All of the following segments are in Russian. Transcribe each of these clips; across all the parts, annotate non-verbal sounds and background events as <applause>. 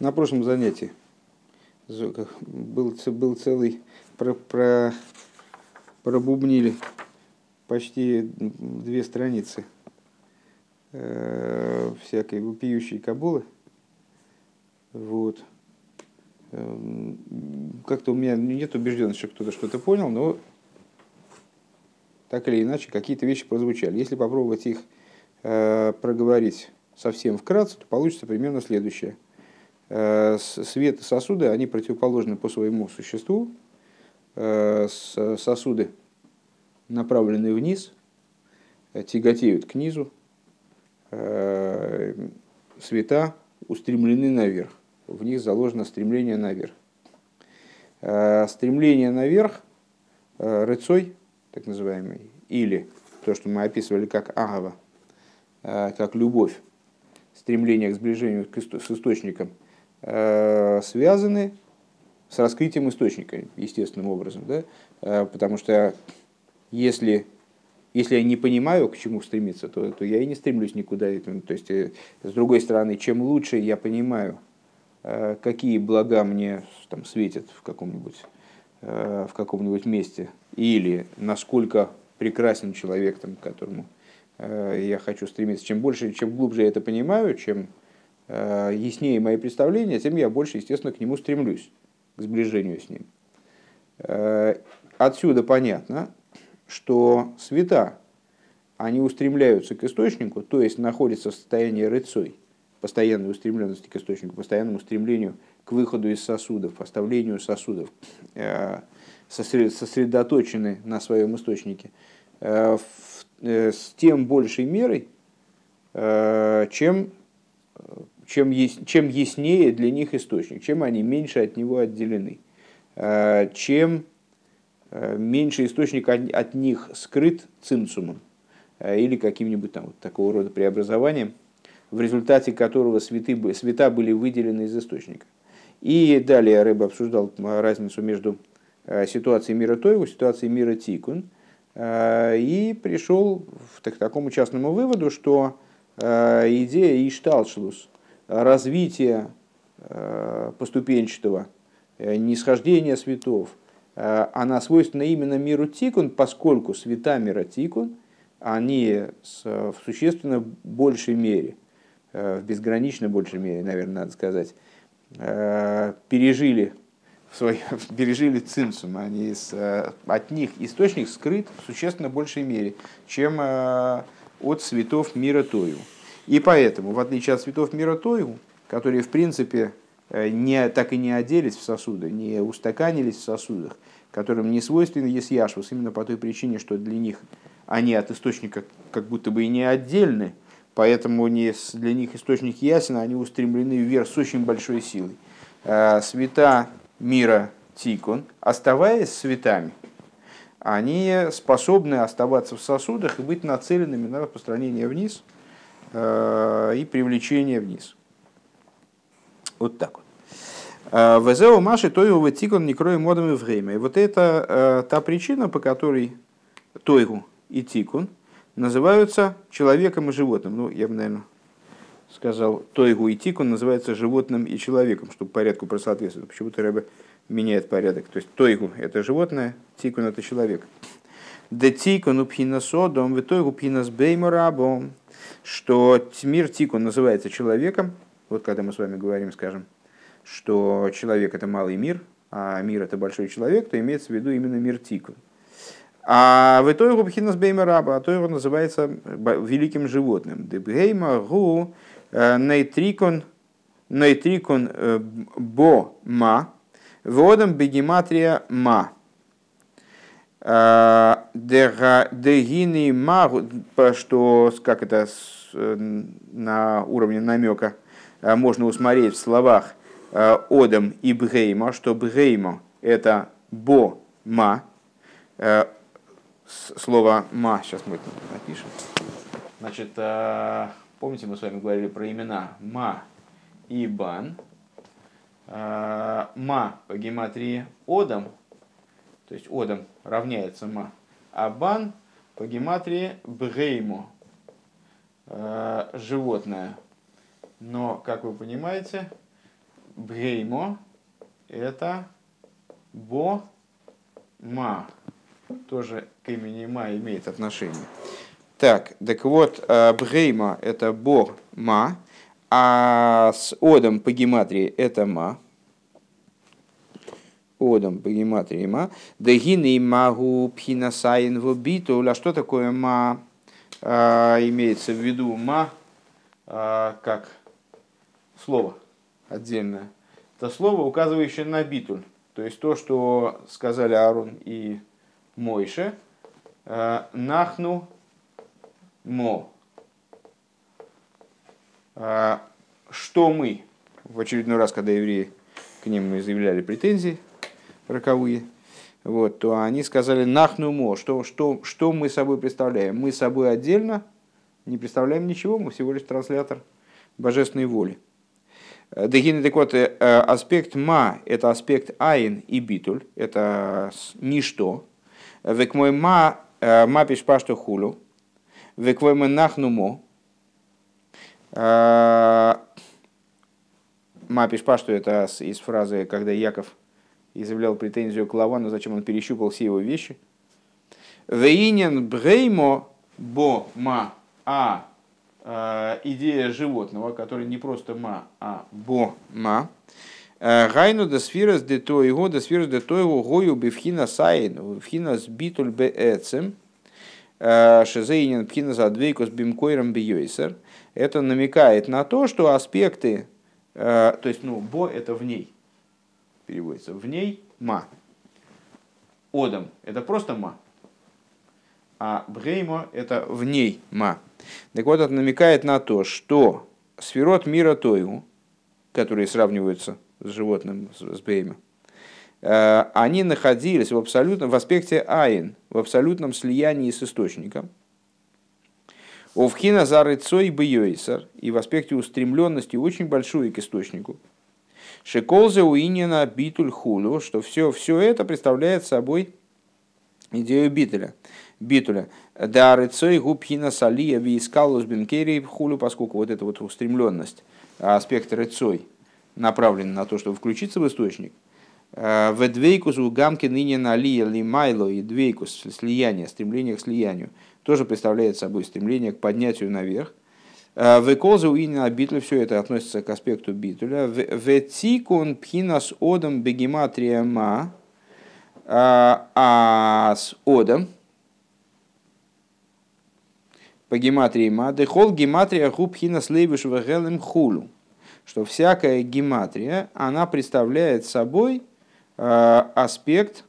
На прошлом занятии был, был целый, про, про, пробубнили почти две страницы э, всякой вопиющей кабулы. Вот. Эм, как-то у меня нет убежденности, что кто-то что-то понял, но так или иначе какие-то вещи прозвучали. Если попробовать их э, проговорить совсем вкратце, то получится примерно следующее. Э, свет сосуды, они противоположны по своему существу. Э, сосуды, направленные вниз, тяготеют к низу. Э, света устремлены наверх. В них заложено стремление наверх. Стремление наверх, рыцой, так называемый, или то, что мы описывали как агава, как любовь, стремление к сближению с источником, э, связаны с раскрытием источника, естественным образом. Да? Э, потому что если, если я не понимаю, к чему стремиться, то, то я и не стремлюсь никуда. То есть, э, с другой стороны, чем лучше я понимаю, какие блага мне там, светят в каком-нибудь в каком-нибудь месте, или насколько прекрасен человек, там, которому Э, я хочу стремиться. Чем больше, чем глубже я это понимаю, чем э, яснее мои представления, тем я больше, естественно, к нему стремлюсь, к сближению с ним. Э, отсюда понятно, что света, они устремляются к источнику, то есть находятся в состоянии рыцой, постоянной устремленности к источнику, постоянному стремлению к выходу из сосудов, поставлению сосудов, сосредоточены на своем источнике, Э, с тем большей мерой, э, чем, чем, чем яснее для них источник, чем они меньше от него отделены, э, чем меньше источник от них скрыт цинцумом или каким-нибудь там вот такого рода преобразованием, в результате которого святы, света были выделены из источника. И далее Рэб обсуждал разницу между ситуацией мира Тойву ситуацией мира Тикун – и пришел к такому частному выводу, что идея Ишталшлус, развитие э, поступенчатого, нисхождения светов, она свойственна именно миру Тикун, поскольку света мира Тикун, они в существенно большей мере, в безгранично большей мере, наверное, надо сказать, пережили в свои, <laughs> пережили цинцум, они с, э, от них источник скрыт в существенно большей мере, чем э, от цветов мира Тою. И поэтому, в отличие от цветов мира Тою, которые в принципе э, не, так и не оделись в сосуды, не устаканились в сосудах, которым не свойственен есяшвус, именно по той причине, что для них они от источника как будто бы и не отдельны, поэтому не, для них источник ясен, они устремлены вверх с очень большой силой. Света мира тикун, оставаясь светами, они способны оставаться в сосудах и быть нацеленными на распространение вниз э, и привлечение вниз. Вот так вот. Э, Везеу Маши Тойгу Тикон не кроем модами время. И вот это э, та причина, по которой Тойгу и Тикун называются человеком и животным. Ну, я бы, наверное, сказал, Тойгу и Тикун называется животным и человеком, чтобы порядку просоответствовать. Почему-то Рэбе меняет порядок. То есть Тойгу – это животное, Тикун – это человек. Де Тикун упхина содом, в Тойгу пхинас беймарабом, что мир Тикун называется человеком. Вот когда мы с вами говорим, скажем, что человек – это малый мир, а мир – это большой человек, то имеется в виду именно мир Тикун. А в итоге Бхинас Беймараба, а то его называется великим животным. Дебгейма гу Э, нейтрикон, нейтрикон э, бо ма, водом бегематрия ма. Э, Дегини ма, что, как это на уровне намека можно усмотреть в словах Одам и Бгейма, что Бгейма это бо ма, слово ма, сейчас мы это напишем. Значит, Помните, мы с вами говорили про имена Ма и Бан. Ма по гематрии Одам, то есть Одам равняется Ма, а Бан по гематрии Бгейму, а, животное. Но, как вы понимаете, бгеймо – это бо ма. Тоже к имени ма имеет отношение. Так, так вот, э, бгейма – это бо ма, а с одом по гематрии это ма. Одом по гематрии ма. Дагины магу пхинасайн в. А что такое ма? А, имеется в виду ма а, как слово отдельное. Это слово, указывающее на битуль. То есть то, что сказали Аарон и Мойше, а, нахну мо. Что мы, в очередной раз, когда евреи к ним заявляли претензии роковые, вот, то они сказали нахнумо, что, что, что мы собой представляем. Мы собой отдельно не представляем ничего, мы всего лишь транслятор божественной воли. Э, Дагины, так вот, э, аспект ма – это аспект айн и битуль, это ничто. Век мой ма, э, ма пишпашту хулю, век мой нахнумо, ма пишпашту – это из фразы, когда Яков изъявлял претензию к Лавану, зачем он перещупал все его вещи. Вейнен бреймо бо ма а э, идея животного, который не просто ма, а бо ма. Э, гайну до сфирас де то его, до сфирас де то его гою бифхина сайн, бифхина с битуль бе эцем, э, шезейнин пхина за двейкус бимкойром бiyойсер. Это намекает на то, что аспекты, то есть, ну, бо это в ней, переводится. В ней ма. Одам – это просто ма. А бреймо – это в ней ма. Так вот, это намекает на то, что сферот мира Тойгу, которые сравниваются с животным, с бреймо, э, они находились в абсолютном, в аспекте айн, в абсолютном слиянии с источником. Овхина зары цой бьёйсер, и в аспекте устремленности очень большой к источнику – Шеколзе уинина битуль хулу, что все, все это представляет собой идею битуля. Битуля. Да рыцой губхина салия вискалус бенкери хулю, поскольку вот эта вот устремленность, аспект рыцой направлен на то, чтобы включиться в источник. Э, в двейкус у гамки ныне на лия лимайло и двейкус слияние, стремление к слиянию, тоже представляет собой стремление к поднятию наверх. Э, Веколза уинина битля, все это относится к аспекту битуля. Ветикун пхинас одам бегематрия ма, э, а с одам, по гематрии ма, дехол гематрия губхина слейбуш вегелем хулу. Что всякая гематрия, она представляет собой э, аспект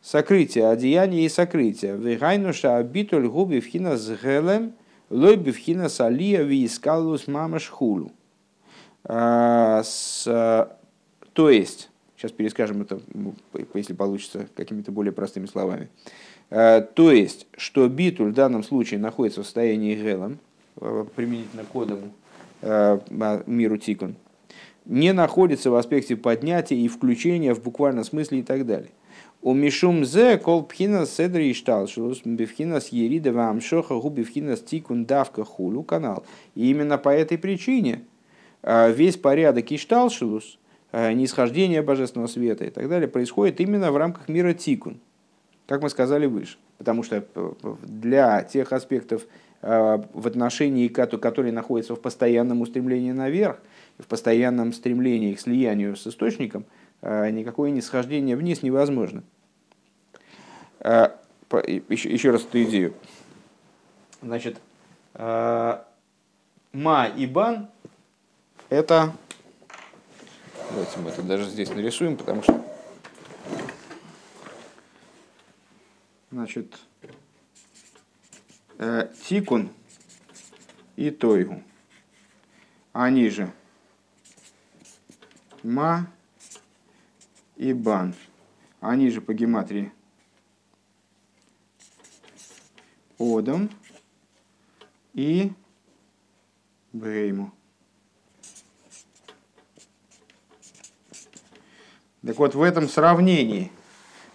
сокрытия, одеяния и сокрытия. Вегайнуша абитуль губи вхина с гелем – Лой бифхина салия вискалус мамаш хулу. А, то есть, сейчас перескажем это, если получится, какими-то более простыми словами. А, то есть, что битуль в данном случае находится в состоянии гелом, а, применительно к кодому миру тикун, не находится в аспекте поднятия и включения в буквальном смысле и так далее. У Мишум зе кол пхина седри и шталшус бифхина с ерида вам шоха гу бифхина с тикун давка хулу канал. И именно по этой причине а, весь порядок ишталшилус, а, нисхождение божественного света и так далее, происходит именно в рамках мира тикун, как мы сказали выше. Потому что э, для тех аспектов в отношении, которые находятся в постоянном устремлении наверх, в постоянном стремлении к слиянию с источником – Э, никакое нисхождение вниз невозможно. Э, еще, еще раз эту идею. Значит, э, ма и бан это... Давайте мы это даже здесь нарисуем, потому что... Значит, тикун и тойгу. Они же ма и бан. Они же по гематрии Одам и Брейму. Так вот, в этом сравнении,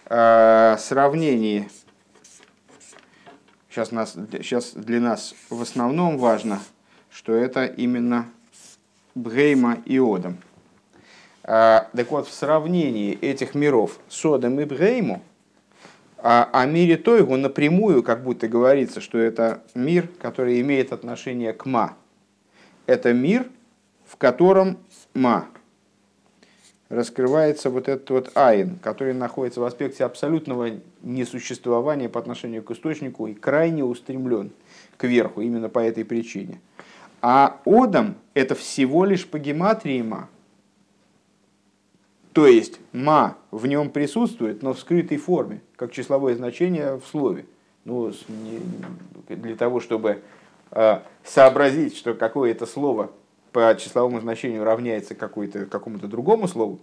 э, сравнении, сейчас, нас, сейчас для нас в основном важно, что это именно Брейма и Одам. Так вот, в сравнении этих миров Содом и Бгейму, а о мире Тойгу напрямую как будто говорится, что это мир, который имеет отношение к Ма. Это мир, в котором Ма раскрывается вот этот вот айн, который находится в аспекте абсолютного несуществования по отношению к источнику и крайне устремлен к верху именно по этой причине. А Одам – это всего лишь по гематрии Ма. То есть Ма в нем присутствует, но в скрытой форме, как числовое значение в слове. Ну, для того, чтобы э, сообразить, что какое-то слово по числовому значению равняется какому-то другому слову,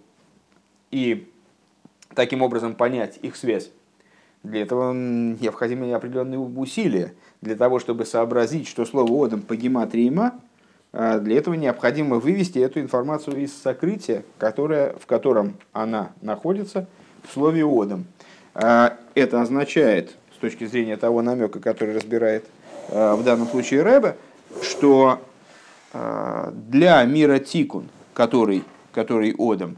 и таким образом понять их связь, для этого необходимы определенные усилия. Для того, чтобы сообразить, что слово «одам» по гематрии «ма», а для этого необходимо вывести эту информацию из сокрытия, которое, в котором она находится в слове «одам». А это означает, с точки зрения того намека, который разбирает а, в данном случае Рэбе, что а, для мира тикун, который, который одам,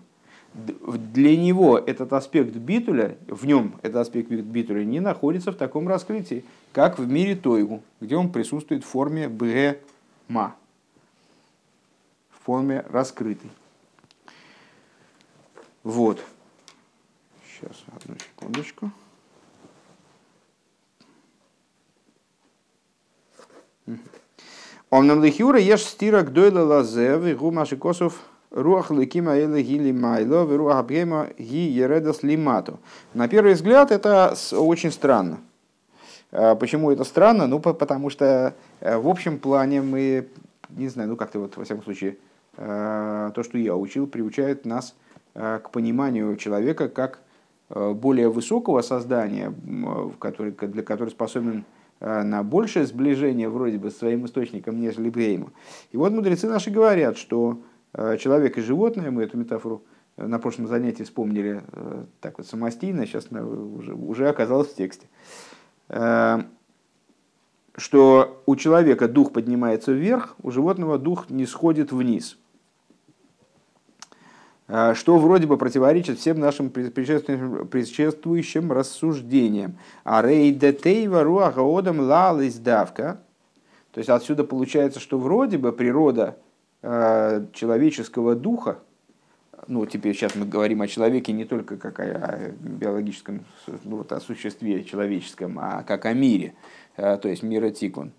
для него этот аспект битуля, в нем этот аспект битуля не находится в таком раскрытии, как в мире тойгу, где он присутствует в форме бре-ма, в форме раскрытой. Вот. Сейчас, одну секундочку. Омнам лихюра еш стира гдойла лазе, вигу маши косов руах ликима эле гили майло, руах абгема ги ередас лимату. На первый взгляд это очень странно. А почему это странно? Ну, потому что э, в общем плане мы, не знаю, ну как-то вот, во всяком случае, то, что я учил, приучает нас э, к пониманию человека как более высокого создания, для которого способен Э, на большее сближение вроде бы с своим источником, нежели Брейму. И вот мудрецы наши говорят, что э, человек и животное, мы эту метафору э, на прошлом занятии вспомнили так вот самостийно, сейчас уже, уже оказалось в тексте, что у человека дух поднимается вверх, у животного дух не сходит вниз – что вроде бы противоречит всем нашим предшествующим рассуждениям. А рейдетейва руагаодам лалис давка. То есть отсюда получается, что вроде бы природа а, человеческого духа, ну, теперь сейчас мы говорим о человеке не только как о биологическом, ну, вот о существе человеческом, а как о мире, а, то есть мира тикун,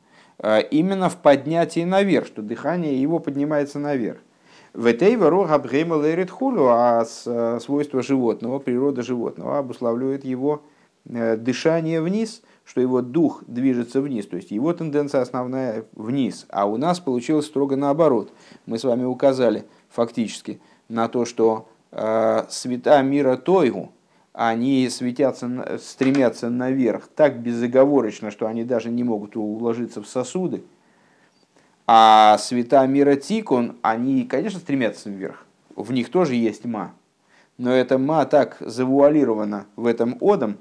именно в поднятии наверх, что дыхание его поднимается наверх. А э, свойства животного, природа животного обуславливает его э, дышание вниз, что его дух движется вниз, то есть его тенденция основная вниз. А у нас получилось строго наоборот. Мы с вами указали фактически на то, что э, света мира Тойгу, они светятся, стремятся наверх так безоговорочно, что они даже не могут уложиться в сосуды, а света мира Тикун, они, конечно, стремятся вверх. В них тоже есть ма. Но эта ма так завуалирована в этом одом,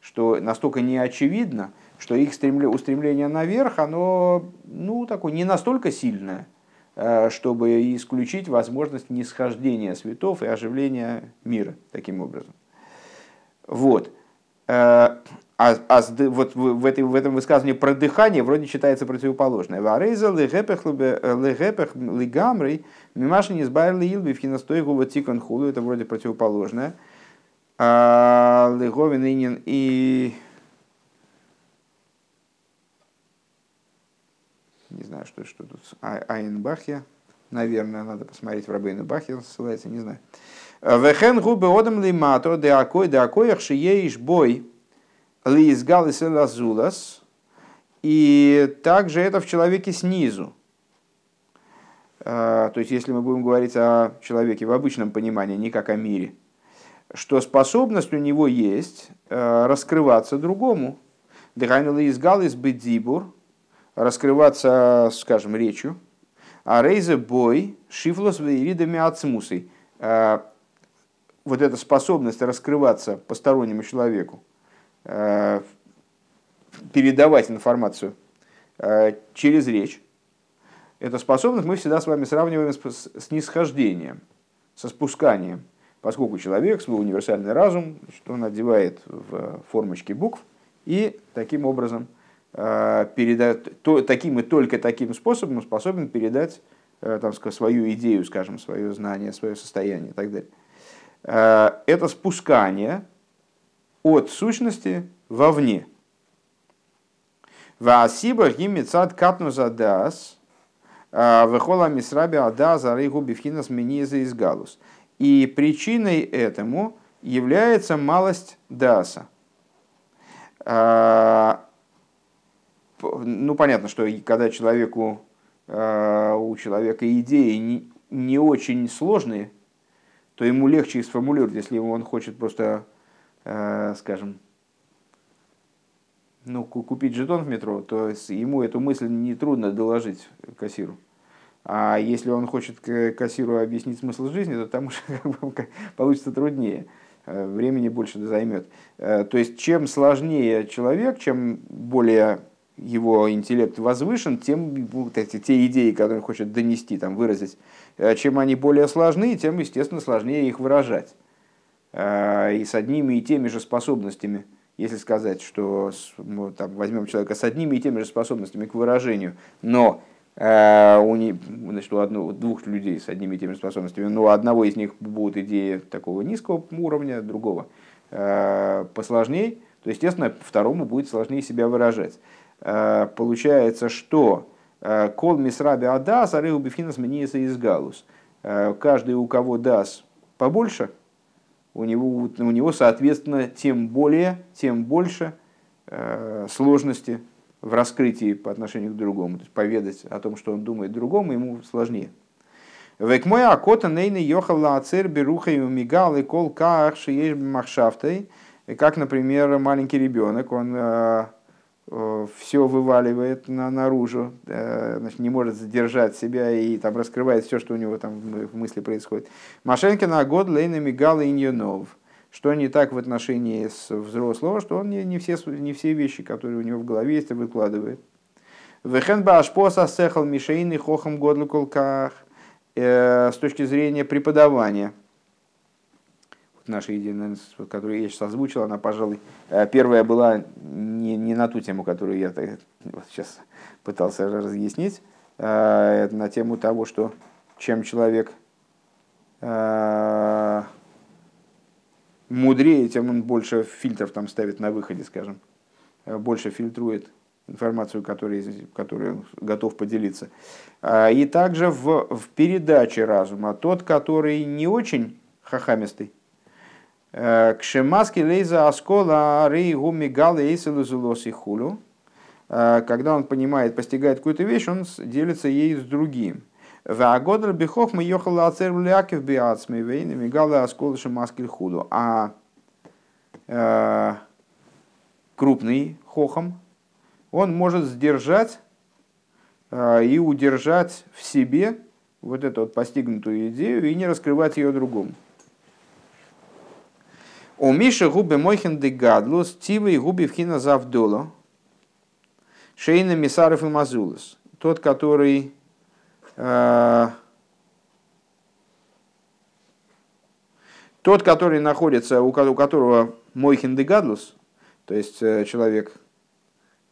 что настолько неочевидно, что их устремление наверх, оно ну, такое, не настолько сильное, э, чтобы исключить возможность нисхождения светов и оживления мира таким образом. Вот. Э, а, а вот в, этой, в этом высказывании про дыхание вроде читается противоположное. Варейза легепех лигамрей мимаши не избавили илби в киностойгу вот. Это вроде противоположное. А, Леговин инин и... Не знаю, что, что тут. А, Айнбахе. Наверное, надо посмотреть в Рабейну Бахе, ссылается, не знаю. Вехен губы одам лимато, де акой, де акоях шиеиш бой. Лизгалис лазулас. И также это в человеке снизу. А, то есть, если мы будем говорить о человеке в обычном понимании, не как о мире, что способность у него есть а, раскрываться другому. Дыхайнула изгалис бедзибур, раскрываться, скажем, речью. А рейзе бой, шифлос вейридами ацмусой. А, вот эта способность раскрываться постороннему человеку, передавать информацию э, через речь. Эту способность мы всегда с вами сравниваем с, нисхождением. со спусканием, поскольку человек свой универсальный разум, что он одевает в формочки букв, и таким образом э, передает, то, таким и только таким способом способен передать э, там, свою идею, скажем, свое знание, свое состояние и так далее. Э, это спускание от сущности вовне. Ваасиба гимицад катнуза дас, вехола мисраби ада зарейгу бифхинас миниза из галус. И причиной этому является малость даса – а, ну, понятно, что когда человеку, а, у человека идеи не, очень сложные, то ему легче их сформулировать, если он хочет просто, а, скажем, ну, купить жетон в метро, то ему эту мысль нетрудно доложить кассиру. А если он хочет кассиру объяснить смысл жизни, то там <laughs> уже получится труднее. Э, времени больше займет. Э, то есть, чем сложнее человек, чем более его интеллект возвышен, тем вот эти, те идеи, которые он хочет донести, там, выразить, э, чем они более сложны, тем, естественно, сложнее их выражать. И с одними и теми же способностями, если сказать, что мы, там, возьмем человека с одними и теми же способностями к выражению, но Э, у, не, значит, у одного, двух людей с одними и теми же способностями, но у одного из них будут идеи такого низкого уровня, другого э, посложней, то, естественно, второму будет сложнее себя выражать. Э, получается, что кол мисраби адас, а рыбу бифхинас меняется из галус. Каждый, у кого дас побольше, у него, у него, соответственно, тем более, тем больше сложности в раскрытии по отношению к другому. То есть поведать о том, что он думает другому, ему сложнее. Век мой акота нейны йохал лаацер беруха и умигал и кол каах шиеш махшафтой. Как, например, маленький ребенок, он э, э, все вываливает на, наружу, э, значит, не может задержать себя и там раскрывает все, что у него там в мысли происходит. Машенкина год лейна мигал и иньонов. Что не так в отношении с взрослого, что он не, не, все, не все вещи, которые у него в голове есть, выкладывает. Вехен башпоса сехал мишейный хохам годлуколках э, с точки зрения преподавания. Наша идея, которую я сейчас озвучил, она, пожалуй, э, первая была не, не на ту тему, которую я вот сейчас пытался разъяснить, э, на тему того, что чем человек мудрее, тем он больше фильтров там ставит на выходе, скажем, э, больше фильтрует информацию, которой, которой он готов поделиться. А, и также в, в передаче разума, тот, который не очень хахамистый, э, к шемаски лейза аскола рей гуми галы и хулю, э, когда он понимает, постигает какую-то вещь, он делится ей с другим. Вагодр бихох мы ехали ацер лякив биацми вейны мигалы осколыши маскель худу. А э, крупный хохом, он может сдержать э, и удержать в себе вот эту вот постигнутую идею и не раскрывать ее другому. У Миши губы мойхен де гадлус, тивы губи вхина завдоло, шейна мисаров и мазулас. Тот, который тот, который находится, у которого мойхин де гадлус, то есть э, человек,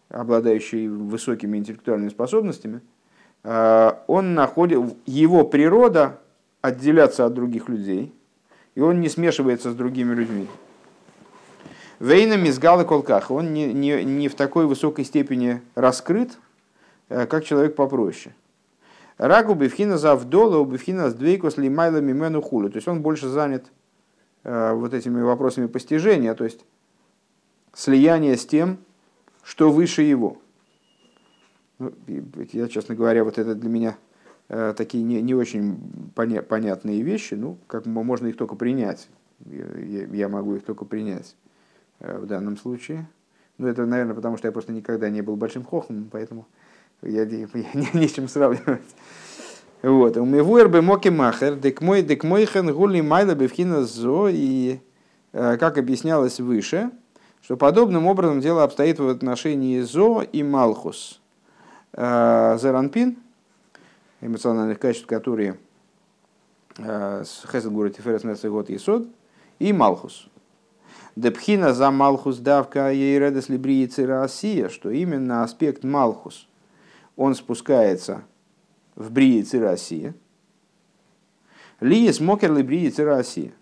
обладающий высокими интеллектуальными способностями, э, он находит, его природа отделяться от других людей, и он не смешивается с другими людьми. Вейна мизгалы колках, он не, не, не в такой высокой степени раскрыт, как человек попроще. Рагу бифхина завдола, бифхина с двейкос лимайла мимену хулю. То есть он больше занят э, вот этими вопросами постижения, то есть слияние с тем, что выше его. Ну, я, честно говоря, вот это для меня э, такие не, не очень поня- понятные вещи, ну, как можно их только принять. Я, я могу их только принять э, в данном случае. Ну, это, наверное, потому что я просто никогда не был большим хохом, поэтому я, <laughs> я не, не с чем сравнивать. Вот. У Мивуэр бы моки махер, дек мой, дек мой хен гули майла бевхина зо, и э, как объяснялось выше, что подобным образом дело обстоит в отношении зо и малхус. Э, Заранпин, эмоциональных качеств, которые Хесед говорит Тиферес Нецегот Исод и Малхус. Депхина за Малхус давка ейредес либрии Россия, что именно аспект Малхус, он спускается в брии Россия. Ли смокер либрии Россия.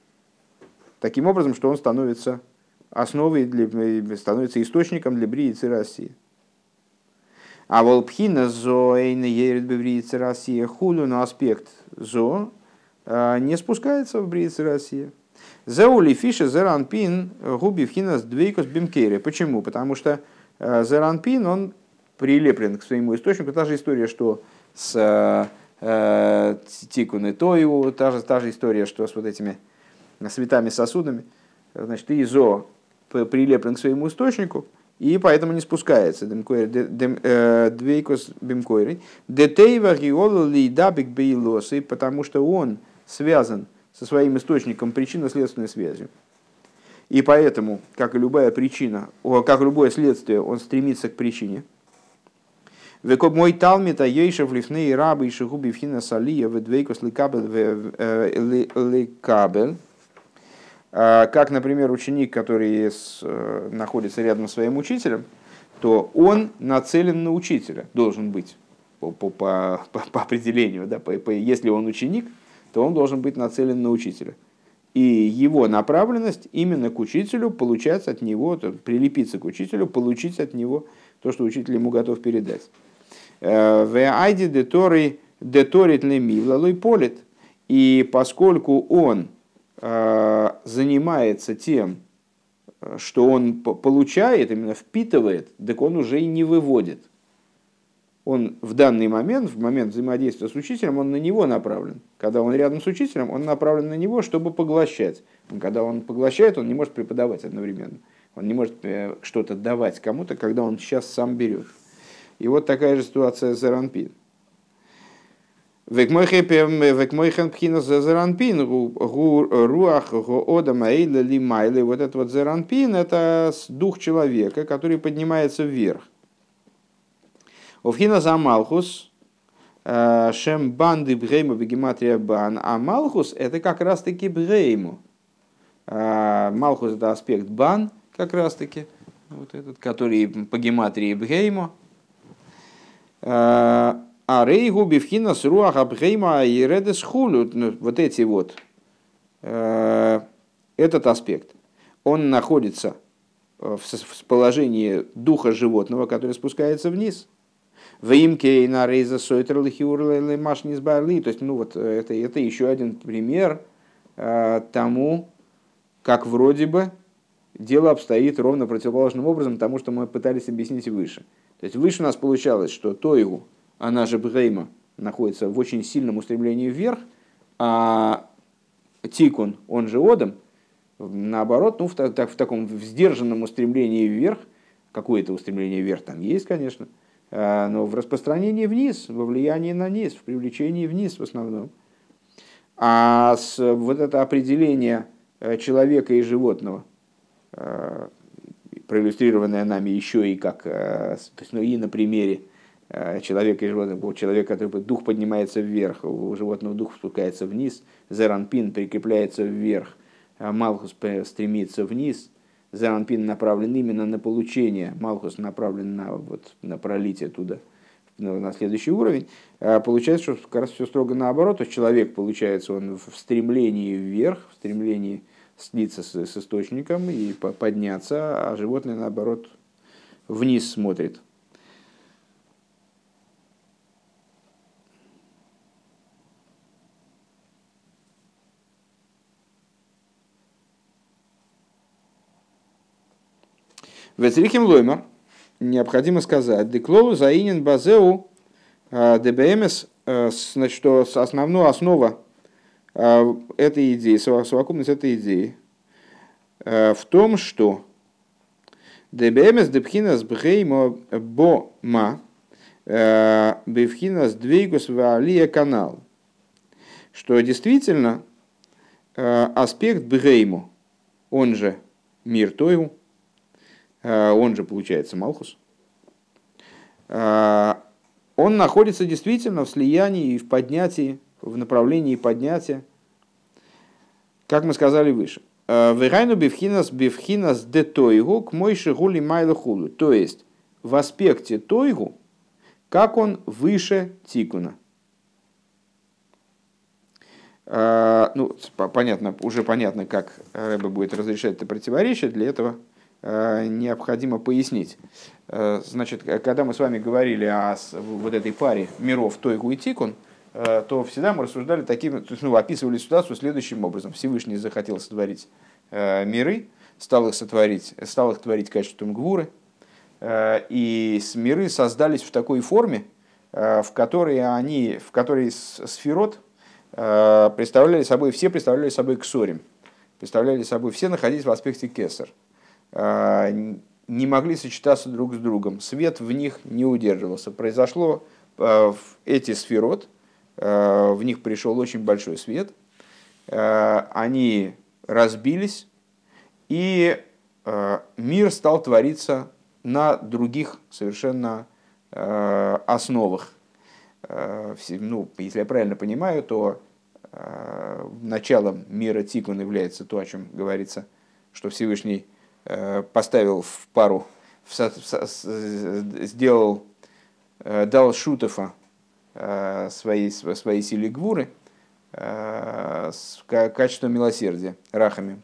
Таким образом, что он становится основой, для, становится источником для брии России. А волпхина зо эйна ерет бевриица Россия хулю, но аспект зо а, не спускается в бриице Россия. Зеули фиша зеранпин губи вхинас двейкос бимкере. Почему? Потому что а, зеранпин, он прилеплен к своему источнику. Та же история, что с э, Тикун и Тою, та же, та же история, что с вот этими светами сосудами. Значит, изо прилеплен к своему источнику, и поэтому не спускается. Э, двейкос бимкойры. Детейва гиолу лейдабик бейлосы, потому что он связан со своим источником причинно-следственной связью. И поэтому, как и любая причина, как и любое следствие, он стремится к причине. Векоб мой талмита ейшев лифней рабы и шигуби вхина салия ведвейкос ликабель э, как, например, ученик, который э, находится рядом с своим учителем, то он нацелен на учителя, должен быть по, по, по, по определению. Да, по, по, если он ученик, то он должен быть нацелен на учителя. И его направленность именно к учителю, получать от него, прилепиться к учителю, получить от него то, что учитель ему готов передать. Э, в айди деторит лемивлалой полит. И поскольку он занимается тем, что он получает, именно впитывает, так он уже и не выводит. Он в данный момент, в момент взаимодействия с учителем, он на него направлен. Когда он рядом с учителем, он направлен на него, чтобы поглощать. Когда он поглощает, он не может преподавать одновременно. Он не может э, что-то давать кому-то, когда он сейчас сам берет. И вот такая же ситуация с Заранпин. Векмойхен пхина зеранпин, руах гоодам эйла лимайлы. Вот этот вот зеранпин – это дух человека, который поднимается вверх. Овхина за Малхус, шем банды бгейма бегематрия бан, а Малхус – это как раз-таки бгейму. Малхус – это аспект бан, как раз-таки, вот этот, который по гематрии бгейму. Э, а рейгу бифхина с руах абхейма и редес хулю, ну, вот эти вот, э, этот аспект, он находится в положении духа животного, который спускается вниз. В имке на рейза сойтер маш не сбарли. То есть, ну вот это, это еще один пример э, тому, как вроде бы дело обстоит ровно противоположным образом тому, что мы пытались объяснить выше. То есть выше у нас получалось, что Тойгу, она же Брейма, находится в очень сильном устремлении вверх, а Тикун, он же Одам, наоборот, ну, в, так, в таком в сдержанном устремлении вверх, какое-то устремление вверх там есть, конечно, а, но в распространении вниз, во влиянии на низ, в привлечении вниз в основном. А с, вот это определение э, человека и животного, э, проиллюстрированное нами еще и как, э, то есть, ну, и на примере Э, человека и животного, человек, который дух поднимается вверх, у животного дух спускается вниз, зеранпин прикрепляется вверх, а Малхус стремится вниз, зеранпин направлен именно на получение, Малхус направлен на, вот, на пролитие туда, на, следующий уровень, а получается, что как раз все строго наоборот, то человек, получается, он в стремлении вверх, в стремлении слиться с, с источником и подняться, а животное, наоборот, вниз смотрит, Вецрихим лоймар, необходимо сказать, деклоу заинен базеу а, ДБМС, а, значит, что основная основа а, этой идеи, совокупность этой идеи в том, что ДБМС депхинас бхеймо бома бевхинас двейгус валия канал. Что действительно аспект бхейму, он же мир Тойу, он же получается Малхус, э, он находится действительно в слиянии и в поднятии, в направлении поднятия как мы сказали выше. Вегайну бифхинас бифхинас де тойгу к мойши гули майла хулу. То есть в аспекте тойгу, как он выше тикуна. Ну, понятно, уже понятно, как Рэбе будет разрешать это противоречие. Для этого необходимо пояснить. Значит, когда мы с вами говорили о вот этой паре миров Тойгу и Тикун, Э, то всегда мы рассуждали таким, ну, описывали ситуацию следующим образом. Всевышний захотел сотворить э, миры, стал их сотворить, стал их творить качеством гвуры, э, и миры создались в такой форме, в которой они, в которой сферот представляли собой, все представляли собой ксорим, представляли собой, все находились в аспекте кесар, не могли сочетаться друг с другом, свет в них не удерживался. Произошло эти сферот, Э, в них пришел очень большой свет, они разбились, и мир стал твориться на других совершенно основах. Ну, если я правильно понимаю, то началом мира Тикун является то, о чем говорится, что Всевышний поставил в пару, сделал, дал Шутофа Э, своей, своей силе гвуры, э, с качеством милосердия, рахами.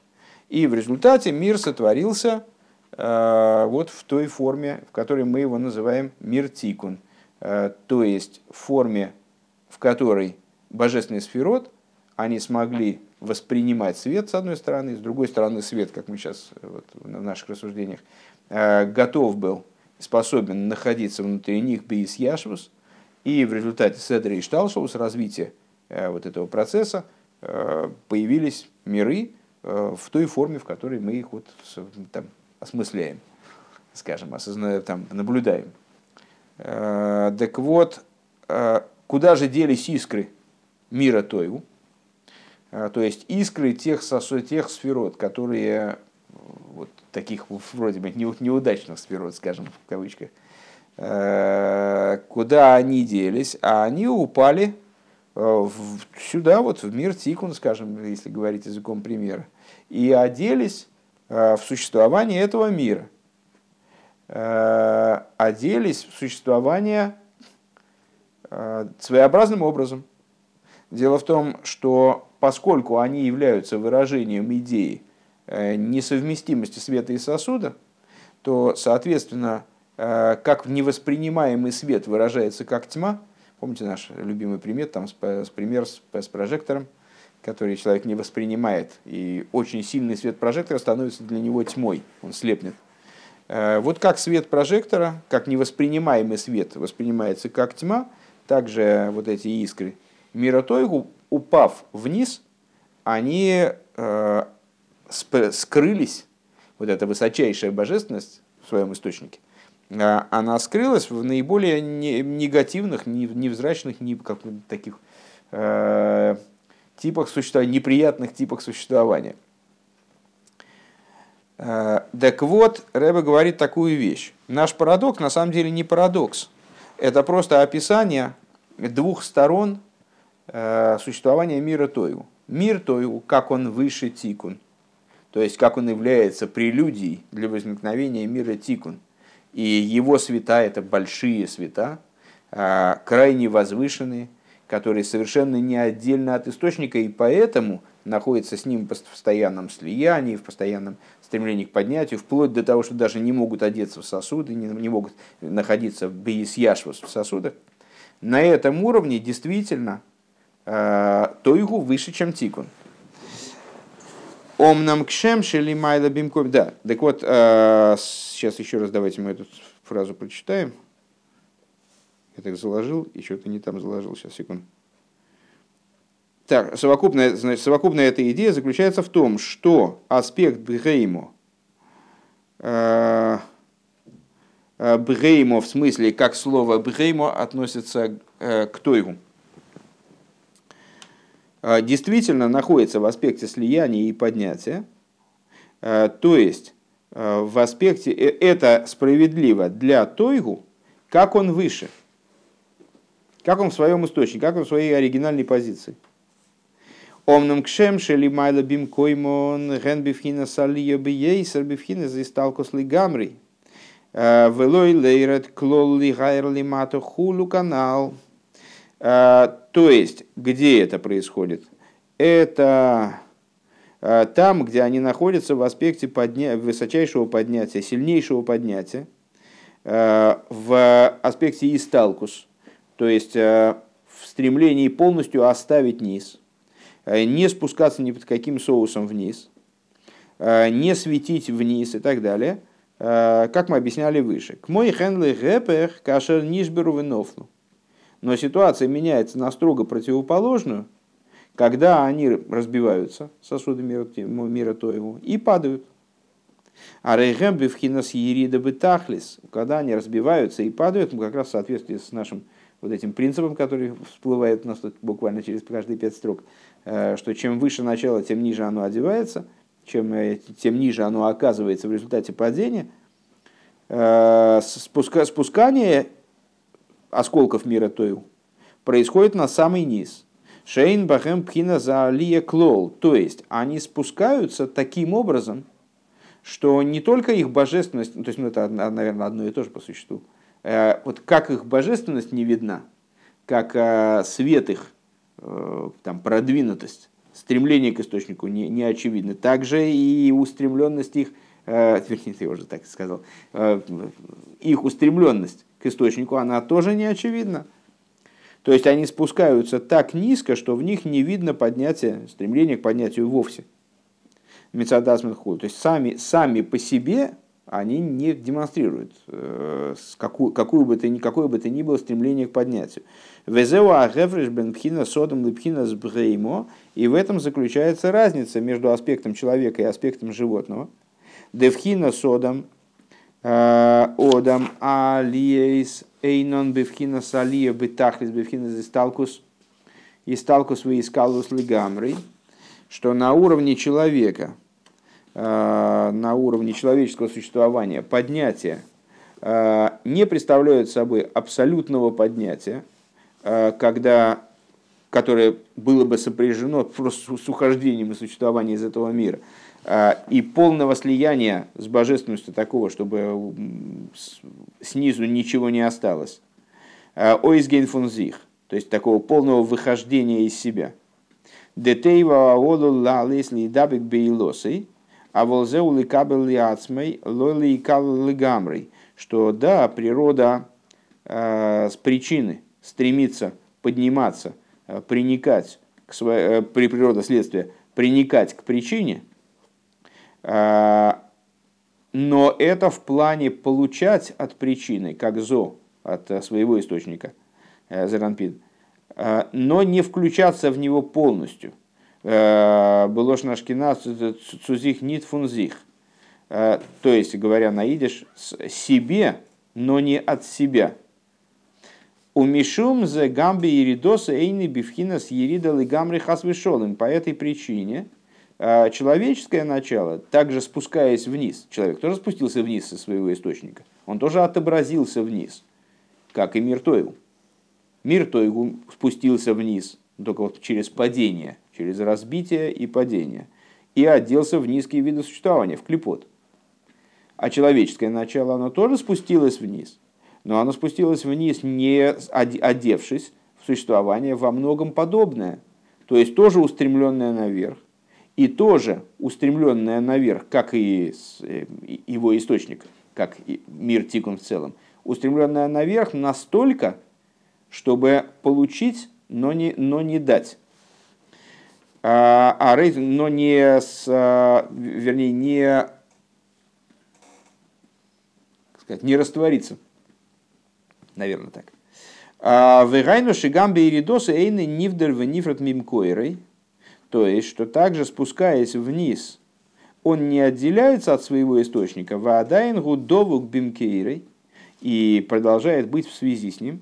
И в результате мир сотворился э, вот в той форме, в которой мы его называем мир тикун, то есть в форме, в которой божественный сферот, они смогли воспринимать свет с одной стороны, с другой стороны свет, как мы сейчас вот, в наших рассуждениях, готов был, способен находиться внутри них бейс яшвус, и в результате Седри и Шталшоус, развития э, вот этого процесса, э, появились миры э, в той форме, в которой мы их вот там, осмысляем, скажем, осознаем, там, наблюдаем. Так вот, куда же делись искры мира Тойу? То есть искры тех, тех сферот, которые вот таких вроде бы неудачных сферот, скажем, в кавычках, Э, куда они делись, а они упали э, сюда, вот в мир Тикун, скажем, если говорить языком примера, и оделись э, в существование этого мира. Оделись в существование своеобразным образом. Дело в том, что поскольку они являются выражением идеи несовместимости света и сосуда, то, соответственно, Э, как невоспринимаемый свет выражается как тьма. Помните наш любимый пример, там пример с, с прожектором, который человек не воспринимает, и очень сильный свет прожектора становится для него тьмой, он слепнет. Э, вот как свет прожектора, как невоспринимаемый свет воспринимается как тьма, также вот эти искры миротойгу, упав вниз, они э, скрылись, вот эта высочайшая божественность в своем источнике, а, она скрылась в наиболее негативных, невзрачных, ни как таких э, типах существования, неприятных типах существования. Э, так вот, Рэбе говорит такую вещь. Наш парадокс на самом деле не парадокс. Это просто описание двух сторон э, существования мира Тойу. Мир Тойу, как он выше Тикун, то есть как он является прелюдией для возникновения мира Тикун – и его света – это большие света, а, крайне возвышенные, которые совершенно не отдельно от источника, и поэтому находятся с ним в постоянном слиянии, в постоянном стремлении к поднятию, вплоть до того, что даже не могут одеться в сосуды, не, не могут находиться в бейсьяшвус в сосудах. На этом уровне действительно э, Тойгу выше, чем Тикун. Омнам кшем шели майла бимков. Да, так вот, э, сейчас еще раз давайте мы эту фразу прочитаем. Я так заложил, и что-то не там заложил. Сейчас, секунду. Так, совокупная, значит, совокупная эта идея заключается в том, что аспект Бгеймо, э, э, Бгеймо в смысле, как слово Бгеймо относится к Тойгу, действительно находится в аспекте слияния и поднятия, а, то есть а, в аспекте э, это справедливо для Тойгу, как он выше, как он в своем источнике, как он в своей оригинальной позиции. Омнам кшем шели майла бим коймон ген бифхина салия бейсер бифхина зисталкус ли гамри. Велой лейрет клол ли гайр ли мату хулу канал. То есть, где это происходит? Это там, где они находятся в аспекте подня... высочайшего поднятия, сильнейшего поднятия, в аспекте исталкус, то есть в стремлении полностью оставить низ, не спускаться ни под каким соусом вниз, не светить вниз и так далее, как мы объясняли выше. К мой хенли гэпэх кашер нишберу винофлу. Но ситуация меняется на строго противоположную, когда они разбиваются, сосуды мира, мира Тоеву, и падают. А рейгем бифхинас ерида бетахлис, когда они разбиваются и падают, как раз в соответствии с нашим вот этим принципом, который всплывает у нас тут буквально через каждые пять строк, э, что чем выше начало, тем ниже оно одевается, чем, э, тем ниже оно оказывается в результате падения. Э, спуска, спускание осколков мира Тою происходит на самый низ. Шейн бахем пхина за алия клол. То есть они спускаются таким образом, что не только их божественность, то есть ну, это, наверное, одно и то же по существу, э, вот как их божественность не видна, как э, свет их, э, там, продвинутость, стремление к источнику не, не очевидно, также и устремленность их, вернее, я уже так сказал, их устремленность к источнику, она тоже не очевидна. То есть они спускаются так низко, что в них не видно поднятия, стремления к поднятию вовсе. Мецадасминхул. То есть сами, сами по себе они не демонстрируют э, какую, какую бы то какое бы то ни было стремление к поднятию. Везеу агефриш бенпхина содом липхина сбреймо. И в этом заключается разница между аспектом человека и аспектом животного. Девхина содом Одам алиейс эйнон бевхина салия бетахлис бевхина зисталкус и сталкус выискалус лигамрей, что на уровне человека, э, на уровне человеческого существования поднятие э, не представляет собой абсолютного поднятия, когда, которое было бы сопряжено просто с ухождением и существованием из этого мира – и полного слияния с божественностью такого, чтобы снизу ничего не осталось. А, Ойсгейн фунзих, то есть такого полного выхождения из себя. Детейва аолу ла лесли дабик бейлосой, а волзеу ликабел лиацмей лоли и лигамрей, что да, природа э, с причины стремится подниматься, приникать к своей, э, при природа следствия, приникать к причине – а, но это в плане получать от причины, как зо, от э, своего источника, э, зеранпин, а, но не включаться в него полностью. Э, Было нашкина цузих нит фунзих. То есть, говоря на идиш, себе, но не от себя. У Мишум за гамби иридоса эйны бифхина с ерида лигамри хасвешолым. По этой причине – а человеческое начало, также спускаясь вниз, человек тоже спустился вниз со своего источника, он тоже отобразился вниз, как и мир Тойгу. Мир Тойгу спустился вниз, только вот через падение, через разбитие и падение, и оделся в низкие виды существования, в клепот. А человеческое начало, оно тоже спустилось вниз, но оно спустилось вниз, не одевшись в существование во многом подобное, то есть тоже устремленное наверх, и тоже устремленная наверх, как и э, его источник, как и мир Тикун в целом, устремленная наверх настолько, чтобы получить, но не, но не дать. А, а но не с, а, вернее, не, сказать, не раствориться. Наверное, так. А, Вегайну шигамбе иридосы эйны нивдер в нифрат мимкойрой – то есть, что также спускаясь вниз, он не отделяется от своего источника, ваадайн гудовук бимкейрой, и продолжает быть в связи с ним.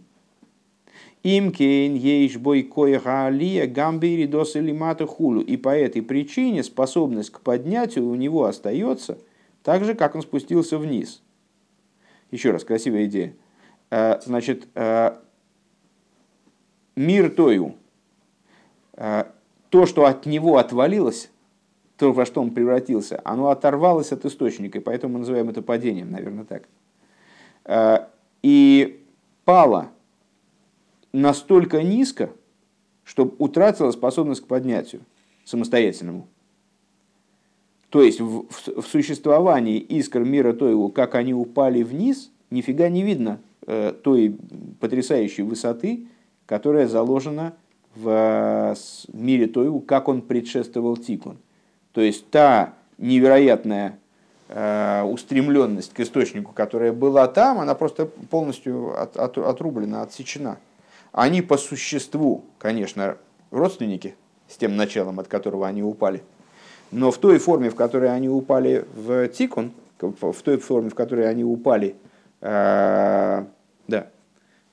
Имкейн ейш бой коеха алия гамбири дос или хулу. И по этой причине способность к поднятию у него остается так же, как он спустился вниз. Еще раз, красивая идея. Э, значит, э, мир Тою э, то, что от него отвалилось, то, во что он превратился, оно оторвалось от источника, и поэтому мы называем это падением, наверное, так. Э, и пало настолько низко, что утратила способность к поднятию самостоятельному. То есть в, в, в существовании искр мира Тоеву, как они упали вниз, нифига не видно э, той потрясающей высоты, которая заложена в э, мире Тоеву, как он предшествовал Тикун. То есть та невероятная э, устремленность к источнику, которая была там, она просто полностью от, от, отрублена, отсечена. Они по существу, конечно, родственники с тем началом, от которого они упали. Но в той форме, в которой они упали в Тикун, в той форме, в которой они упали э, да,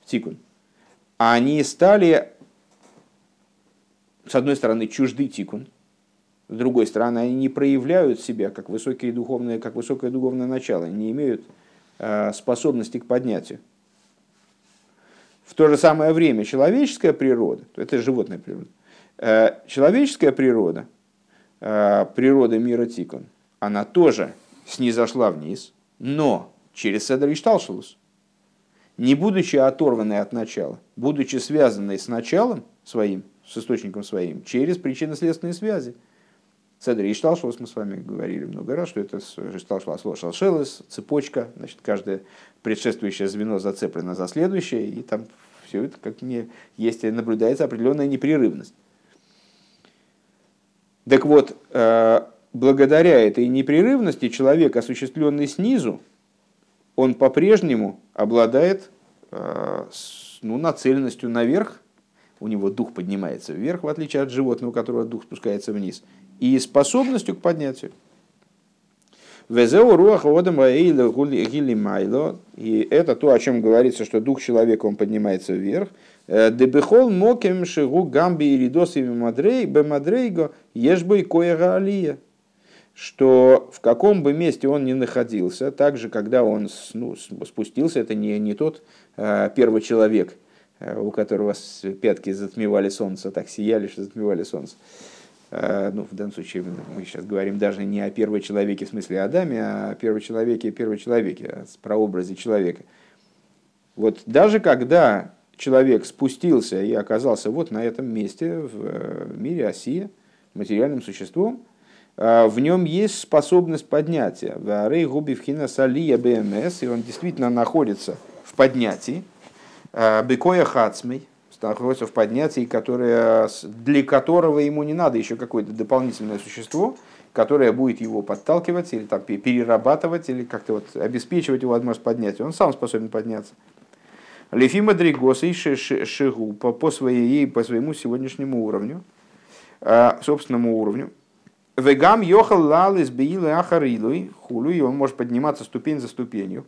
в Тикун, они стали, с одной стороны, чужды Тикун, с другой стороны, они не проявляют себя как, высокие духовные, как высокое духовное начало, не имеют э, способности к поднятию. В то же самое время человеческая природа, это животная природа, э, человеческая природа, э, природа мира Тикон, она тоже снизошла вниз, но через Седр Ишталшалус, не будучи оторванной от начала, будучи связанной с началом своим, с источником своим, через причинно-следственные связи – Седри и Шталшвас мы с вами говорили много раз, что это Шталшвас Шалшелес, цепочка, значит, каждое предшествующее звено зацеплено за следующее, и там все это как не есть, наблюдается определенная непрерывность. Так вот, э, благодаря этой непрерывности человек, осуществленный снизу, он по-прежнему обладает э, ну, нацеленностью наверх, у него дух поднимается вверх, в отличие от животного, у которого дух спускается вниз – и способностью к поднятию. Везеу руах майло. И это то, о чем говорится, что дух человека он поднимается вверх. Э, Дебехол мокем шигу гамби и ридосами мадрей бемадрейго ешбой коега алия. Что в каком бы месте он ни находился, также когда он ну, спустился, это не, не тот э, первый человек, у которого пятки затмевали солнце, так сияли, что затмевали солнце. Э, ну, в данном случае мы сейчас говорим даже не о первом человеке в смысле Адаме, а о первом человеке первом человеке, о прообразе человека. Вот даже когда человек спустился и оказался вот на этом месте, в э, мире Осия, материальным существом, э, в нем есть способность поднятия. Рей Губивхина Салия БМС, и он действительно находится в поднятии. Бекоя Хацмей, находится в поднятии, которое, для которого ему не надо еще какое-то дополнительное существо, которое будет его подталкивать или там, перерабатывать, или как-то вот обеспечивать его возможность поднятия. Он сам способен подняться. Лефима Дригоса и Шигу по, своей, по своему сегодняшнему уровню, э, собственному уровню. Вегам йохал лалис беилы ахарилуй и он может подниматься ступень за ступенью.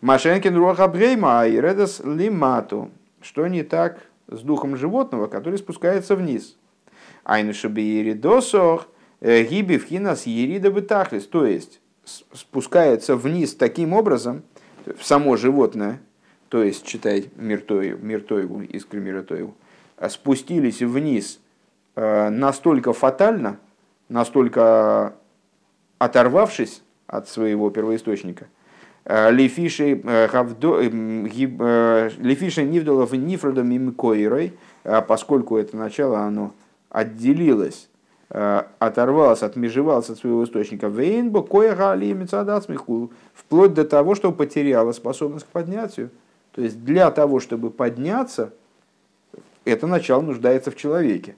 Машенкин руаха брейма и редас лимату. Что не так с духом животного, который спускается вниз? Айну шабиери досох э, гиби в хинас ерида бытахлис. То есть спускается вниз таким образом, само животное, то есть, читай Миртоеву, Миртоеву искры Миртоеву, а спустились вниз э, настолько фатально, настолько оторвавшись от своего первоисточника – Лифиши Нивдолов Нифродом Имкоирой, поскольку это начало, оно отделилось, оторвалось, отмежевалось от своего источника, Вейнбо, Кояга вплоть до того, что потеряло способность к поднятию. То есть для того, чтобы подняться, это начало нуждается в человеке.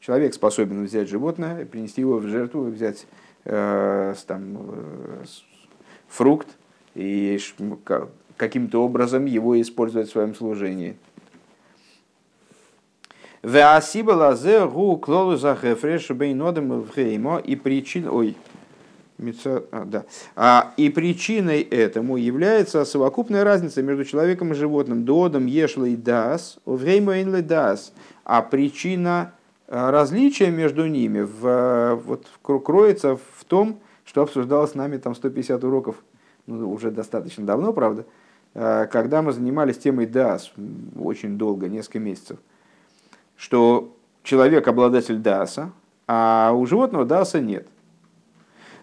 Человек способен взять животное, принести его в жертву, взять э, там, э, фрукт, и каким-то образом его использовать в своем служении. И причин, ой, а, да. а, и причиной этому является совокупная разница между человеком и животным. Додом ешлый дас, время дас. А причина а, различия между ними в, вот, кроется в том, что обсуждалось с нами там 150 уроков ну, уже достаточно давно, правда, э, когда мы занимались темой ДАС очень долго, несколько месяцев, что человек обладатель даса, а у животного даса нет.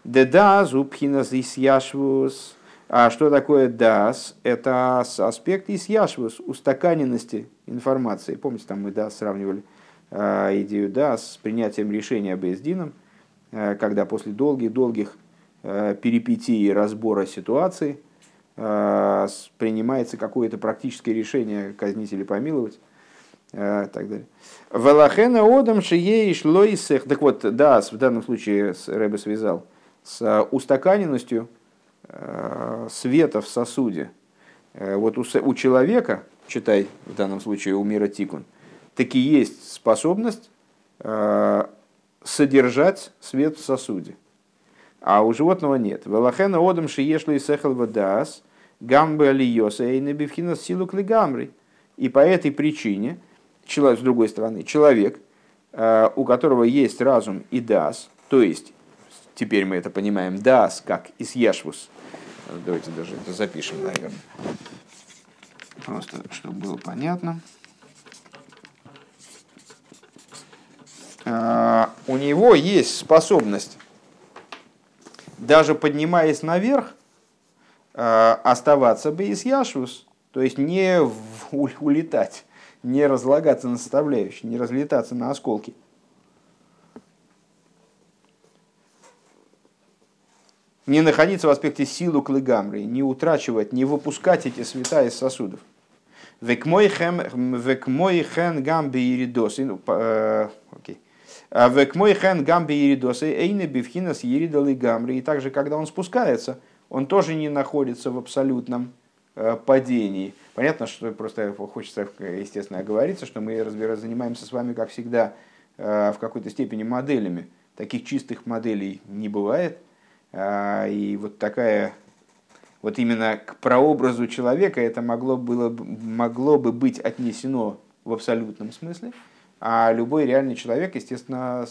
Дедазу пхинас исьяшвус. А что такое дас? Это аспект исьяшвус, устаканенности информации. Помните, там мы дас сравнивали э, идею дас с принятием решения Бездином, э, когда после долгих-долгих э, перипетий разбора ситуации принимается какое-то практическое решение казнить или помиловать так далее. Велахена одам шиеиш лойсех. Так вот, дас в данном случае Рэбе связал с устаканенностью света в сосуде. Вот у, человека, читай в данном случае у мира Тикун, таки есть способность э, содержать свет в сосуде. А у животного нет. Велахена одам шиешли сехал вадас, гамбе алиоса и бивхина силу клигамри. И по этой причине, человек, с другой стороны, человек, э, у которого есть разум и дас, то есть, теперь мы это понимаем, дас, как исьяшвус, давайте даже это запишем, наверное, просто чтобы было понятно. А, у него есть способность, даже поднимаясь наверх, а, оставаться бы из яшвус, то есть не улетать, не разлагаться на составляющие, не разлетаться на осколки. Не находиться в аспекте силу клыгамры, не утрачивать, не выпускать эти света из сосудов. Век мой хен гамби иридос. Ну, э, окей. А Век мой хен гамби иридосы эйны бифхинас иридалы гамри. И также, когда он спускается, он тоже не находится в абсолютном э, падении. Понятно, что просто хочется, естественно, оговориться, что мы занимаемся с вами, как всегда, э, в какой-то степени моделями. Таких чистых моделей не бывает. А, и вот такая, вот именно к прообразу человека это могло, было, могло бы быть отнесено в абсолютном смысле. А любой реальный человек, естественно,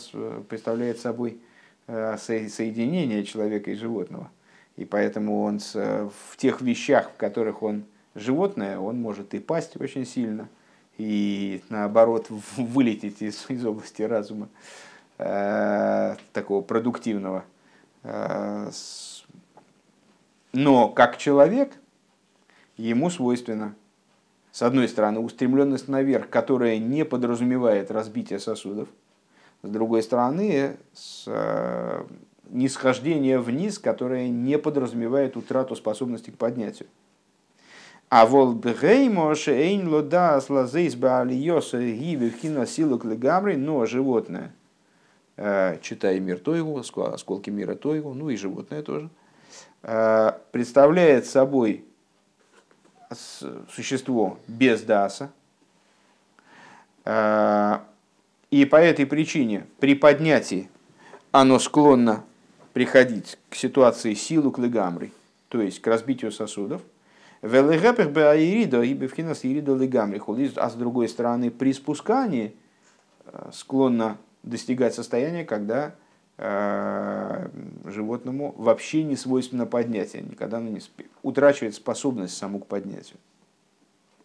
представляет собой э, соединение человека и животного. И поэтому он в тех вещах, в которых он животное, он может и пасть очень сильно, и наоборот вылететь из, из области разума э, такого продуктивного. Э, но как человек, ему свойственно с одной стороны, устремленность наверх, которая не подразумевает разбитие сосудов, с другой стороны, с, э, нисхождение вниз, которое не подразумевает утрату способности к поднятию. А волбгеймош эйн лода слазейс баалиоса гиви хина силу клегамри, но животное, э, читая мир Тойгу, осколки мира Тойгу, ну и животное тоже, э, представляет собой существо без даса. А, и по этой причине при поднятии оно склонно приходить к ситуации силу к легамри, то есть к разбитию сосудов. А с другой стороны, при спускании а, склонно достигать состояния, когда животному вообще не свойственно поднятие, никогда оно не утрачивает способность саму к поднятию.